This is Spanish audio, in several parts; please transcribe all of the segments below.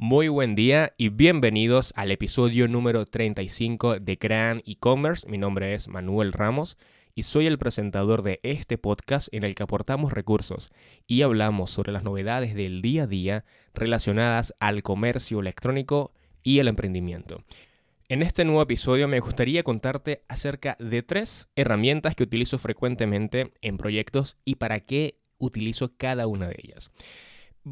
Muy buen día y bienvenidos al episodio número 35 de Gran E-Commerce. Mi nombre es Manuel Ramos y soy el presentador de este podcast en el que aportamos recursos y hablamos sobre las novedades del día a día relacionadas al comercio electrónico y el emprendimiento. En este nuevo episodio me gustaría contarte acerca de tres herramientas que utilizo frecuentemente en proyectos y para qué utilizo cada una de ellas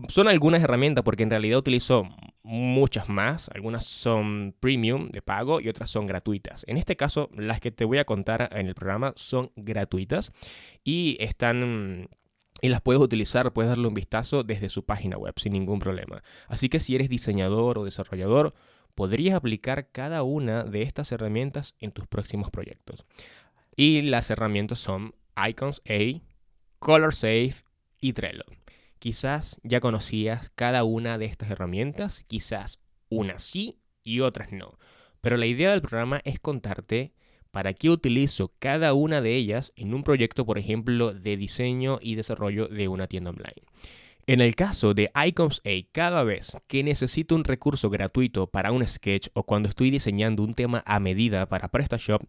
son algunas herramientas porque en realidad utilizo muchas más. Algunas son premium de pago y otras son gratuitas. En este caso, las que te voy a contar en el programa son gratuitas y están y las puedes utilizar, puedes darle un vistazo desde su página web sin ningún problema. Así que si eres diseñador o desarrollador, podrías aplicar cada una de estas herramientas en tus próximos proyectos. Y las herramientas son Icons A, Color Safe y Trello. Quizás ya conocías cada una de estas herramientas, quizás unas sí y otras no. Pero la idea del programa es contarte para qué utilizo cada una de ellas en un proyecto, por ejemplo, de diseño y desarrollo de una tienda online. En el caso de Icons A, cada vez que necesito un recurso gratuito para un sketch o cuando estoy diseñando un tema a medida para PrestaShop,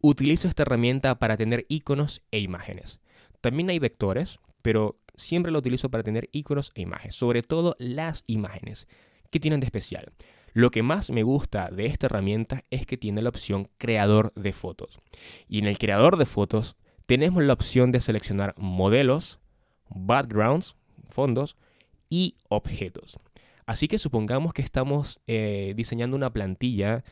utilizo esta herramienta para tener iconos e imágenes. También hay vectores, pero siempre lo utilizo para tener iconos e imágenes, sobre todo las imágenes. ¿Qué tienen de especial? Lo que más me gusta de esta herramienta es que tiene la opción creador de fotos. Y en el creador de fotos tenemos la opción de seleccionar modelos, backgrounds, fondos y objetos. Así que supongamos que estamos eh, diseñando una plantilla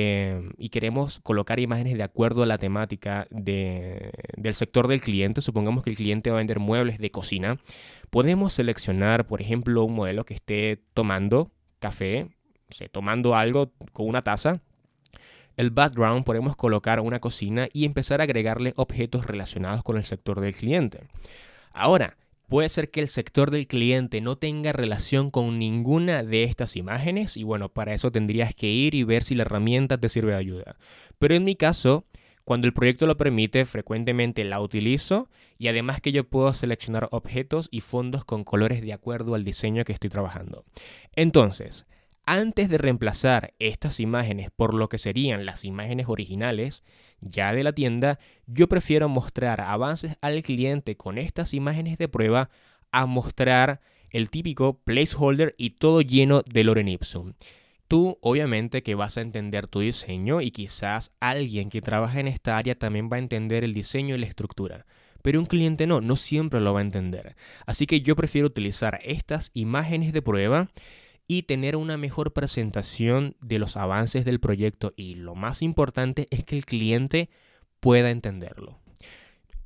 Em, y queremos colocar imágenes de acuerdo a la temática del sector del cliente, supongamos que el cliente va a vender muebles de cocina, podemos seleccionar, por ejemplo, un modelo que esté tomando café, tomando algo con una taza. El background podemos colocar una cocina y empezar a agregarle objetos relacionados con el sector del cliente. Ahora, Puede ser que el sector del cliente no tenga relación con ninguna de estas imágenes y bueno, para eso tendrías que ir y ver si la herramienta te sirve de ayuda. Pero en mi caso, cuando el proyecto lo permite, frecuentemente la utilizo y además que yo puedo seleccionar objetos y fondos con colores de acuerdo al diseño que estoy trabajando. Entonces, antes de reemplazar estas imágenes por lo que serían las imágenes originales ya de la tienda, yo prefiero mostrar avances al cliente con estas imágenes de prueba a mostrar el típico placeholder y todo lleno de Loren Ipsum. Tú obviamente que vas a entender tu diseño y quizás alguien que trabaja en esta área también va a entender el diseño y la estructura. Pero un cliente no, no siempre lo va a entender. Así que yo prefiero utilizar estas imágenes de prueba y tener una mejor presentación de los avances del proyecto y lo más importante es que el cliente pueda entenderlo.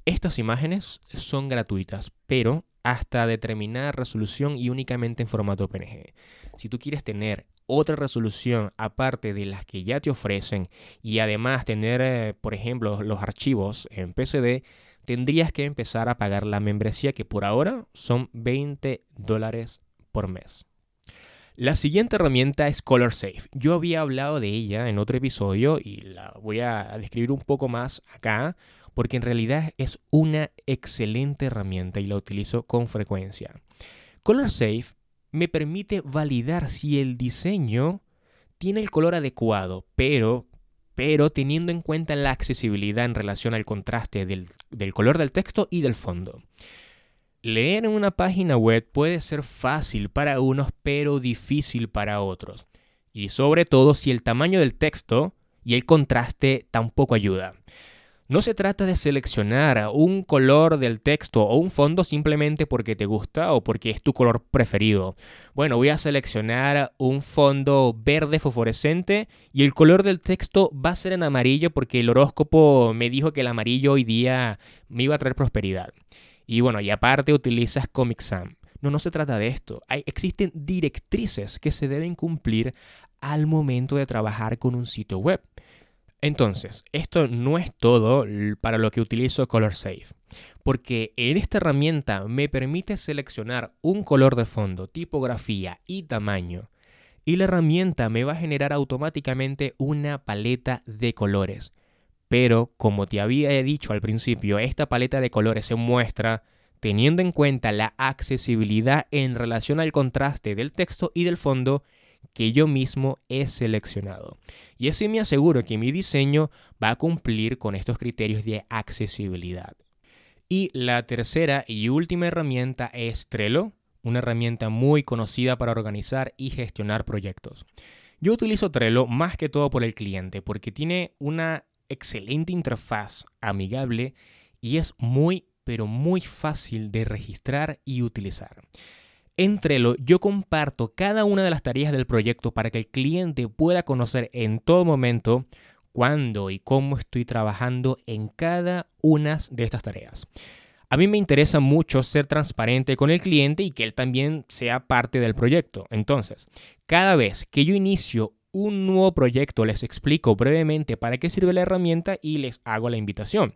Estas imágenes son gratuitas, pero hasta determinada resolución y únicamente en formato PNG. Si tú quieres tener otra resolución aparte de las que ya te ofrecen y además tener, eh, por ejemplo, los archivos en PSD, tendrías que empezar a pagar la membresía que por ahora son 20 dólares por mes. La siguiente herramienta es Color Safe. Yo había hablado de ella en otro episodio y la voy a describir un poco más acá porque en realidad es una excelente herramienta y la utilizo con frecuencia. Color Safe me permite validar si el diseño tiene el color adecuado, pero, teniendo en cuenta la accesibilidad en relación al contraste del color del texto y del fondo. Leer en una página web puede ser fácil para unos, pero difícil para otros. Y sobre todo si el tamaño del texto y el contraste tampoco ayuda. No se trata de seleccionar un color del texto o un fondo simplemente porque te gusta o porque es tu color preferido. Bueno, voy a seleccionar un fondo verde fosforescente y el color del texto va a ser en amarillo porque el horóscopo me dijo que el amarillo hoy día me iba a traer prosperidad. Y bueno, y aparte utilizas Comic Sans. No, no se trata de esto. Hay, existen directrices que se deben cumplir al momento de trabajar con un sitio web. Entonces, esto no es todo para lo que utilizo Color Safe, porque en esta herramienta me permite seleccionar un color de fondo, tipografía y tamaño, y la herramienta me va a generar automáticamente una paleta de colores. Pero, como te había dicho al principio, esta paleta de colores se muestra teniendo en cuenta la accesibilidad en relación al contraste del texto y del fondo que yo mismo he seleccionado. Y así me aseguro que mi diseño va a cumplir con estos criterios de accesibilidad. Y la tercera y última herramienta es Trello, una herramienta muy conocida para organizar y gestionar proyectos. Yo utilizo Trello más que todo por el cliente porque tiene una excelente interfaz amigable y es muy pero muy fácil de registrar y utilizar. En Trello yo comparto cada una de las tareas del proyecto para que el cliente pueda conocer en todo momento cuándo y cómo estoy trabajando en cada una de estas tareas. A mí me interesa mucho ser transparente con el cliente y que él también sea parte del proyecto. Entonces, cada vez que yo inicio un nuevo proyecto, les explico brevemente para qué sirve la herramienta y les hago la invitación.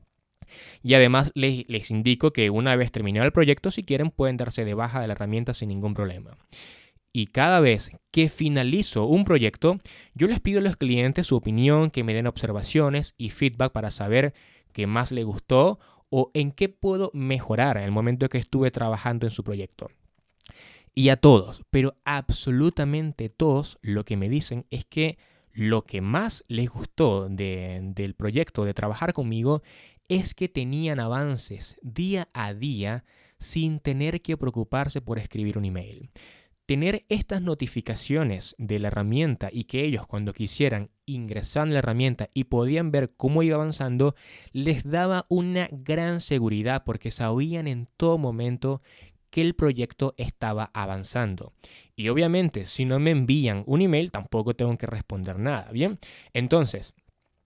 Y además les, les, indico que una vez terminado el proyecto, si quieren, pueden darse de baja de la herramienta sin ningún problema. Y cada vez que finalizo un proyecto, yo les pido a los clientes su opinión, que me den observaciones y feedback para saber qué más les gustó o en qué puedo mejorar en el momento que estuve trabajando en su proyecto. Y a todos, pero absolutamente todos, lo que me dicen es que lo que más les gustó del proyecto de trabajar conmigo es que tenían avances día a día sin tener que preocuparse por escribir un email. Tener estas notificaciones de la herramienta y que ellos cuando quisieran ingresaban la herramienta y podían ver cómo iba avanzando, les daba una gran seguridad porque sabían en todo momento que el proyecto estaba avanzando. Y obviamente, si no me envían un email, tampoco tengo que responder nada, ¿bien? Entonces,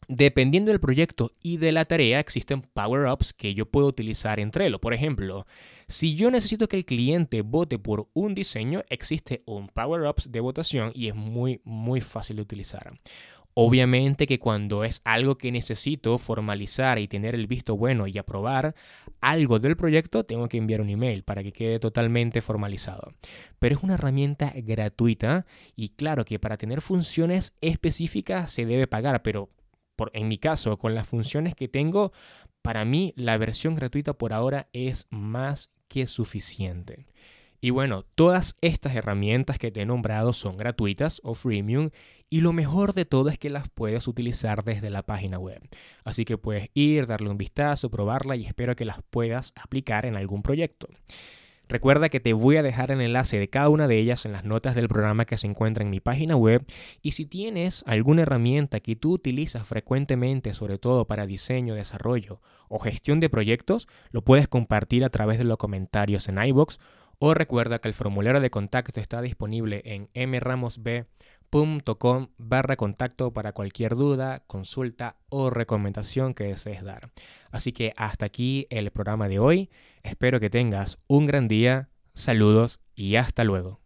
dependiendo del proyecto y de la tarea, existen power-ups que yo puedo utilizar entre Trello. Por ejemplo, si yo necesito que el cliente vote por un diseño, existe un power-ups de votación y es muy, muy fácil de utilizar. Obviamente que cuando es algo que necesito formalizar y tener el visto bueno y aprobar algo del proyecto, tengo que enviar un email para que quede totalmente formalizado. Pero es una herramienta gratuita y claro que para tener funciones específicas se debe pagar, pero en mi caso, con las funciones que tengo, para mí la versión gratuita por ahora es más que suficiente. Y bueno, todas estas herramientas que te he nombrado son gratuitas o freemium y lo mejor de todo es que las puedes utilizar desde la página web. Así que puedes ir, darle un vistazo, probarla y espero que las puedas aplicar en algún proyecto. Recuerda que te voy a dejar el enlace de cada una de ellas en las notas del programa que se encuentra en mi página web y si tienes alguna herramienta que tú utilizas frecuentemente, sobre todo para diseño, desarrollo o gestión de proyectos, lo puedes compartir a través de los comentarios en iBox o recuerda que el formulario de contacto está disponible en mramosb.com barra contacto para cualquier duda, consulta o recomendación que desees dar. Así que hasta aquí el programa de hoy. Espero que tengas un gran día. Saludos y hasta luego.